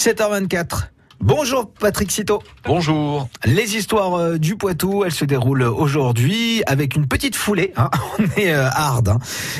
7h24. Bonjour Patrick Citeau. Bonjour. Les histoires euh, du Poitou, elles se déroulent aujourd'hui avec une petite foulée. Hein. On est euh, à Ardin,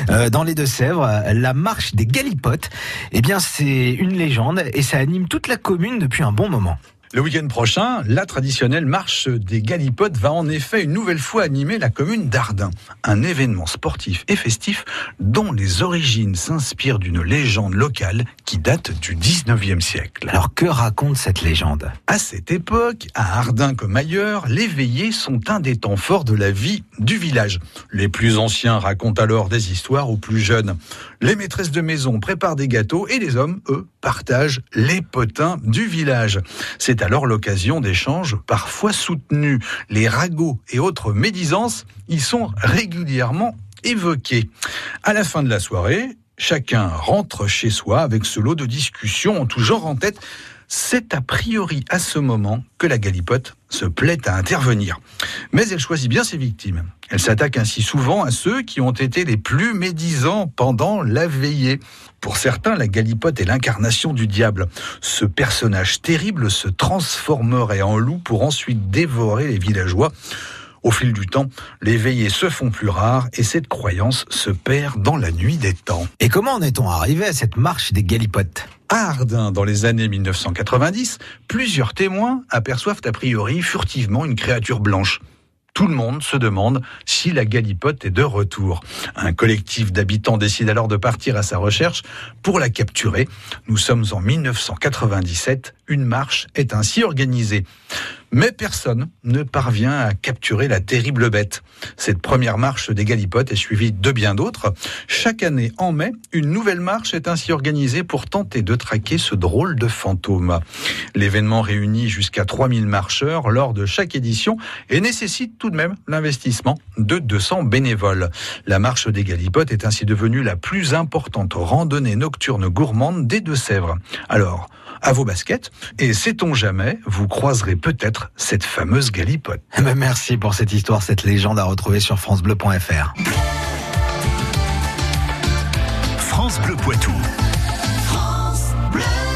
euh, dans les Deux-Sèvres. La marche des Galipotes, eh bien c'est une légende et ça anime toute la commune depuis un bon moment. Le week-end prochain, la traditionnelle marche des Galipotes va en effet une nouvelle fois animer la commune d'Ardin. Un événement sportif et festif dont les origines s'inspirent d'une légende locale qui date du 19e siècle. Alors que raconte cette légende? À cette époque, à Ardin comme ailleurs, les veillées sont un des temps forts de la vie du village. Les plus anciens racontent alors des histoires aux plus jeunes. Les maîtresses de maison préparent des gâteaux et les hommes, eux, partagent les potins du village. C'est alors l'occasion d'échanges parfois soutenus. Les ragots et autres médisances y sont régulièrement évoqués. À la fin de la soirée, chacun rentre chez soi avec ce lot de discussions en tout genre en tête. C'est a priori à ce moment que la galipote se plaît à intervenir. Mais elle choisit bien ses victimes. Elle s'attaque ainsi souvent à ceux qui ont été les plus médisants pendant la veillée. Pour certains, la galipote est l'incarnation du diable. Ce personnage terrible se transformerait en loup pour ensuite dévorer les villageois. Au fil du temps, les veillées se font plus rares et cette croyance se perd dans la nuit des temps. Et comment en est-on arrivé à cette marche des Galipotes? À Ardin, dans les années 1990, plusieurs témoins aperçoivent a priori furtivement une créature blanche. Tout le monde se demande si la galipote est de retour. Un collectif d'habitants décide alors de partir à sa recherche pour la capturer. Nous sommes en 1997. Une marche est ainsi organisée. Mais personne ne parvient à capturer la terrible bête. Cette première marche des Galipotes est suivie de bien d'autres. Chaque année, en mai, une nouvelle marche est ainsi organisée pour tenter de traquer ce drôle de fantôme. L'événement réunit jusqu'à 3000 marcheurs lors de chaque édition et nécessite tout de même l'investissement de 200 bénévoles. La marche des Galipotes est ainsi devenue la plus importante randonnée nocturne gourmande des Deux-Sèvres. Alors, à vos baskets, et sait-on jamais, vous croiserez peut-être cette fameuse galipote. Eh ben, merci pour cette histoire, cette légende à retrouver sur francebleu.fr. France Bleu Poitou.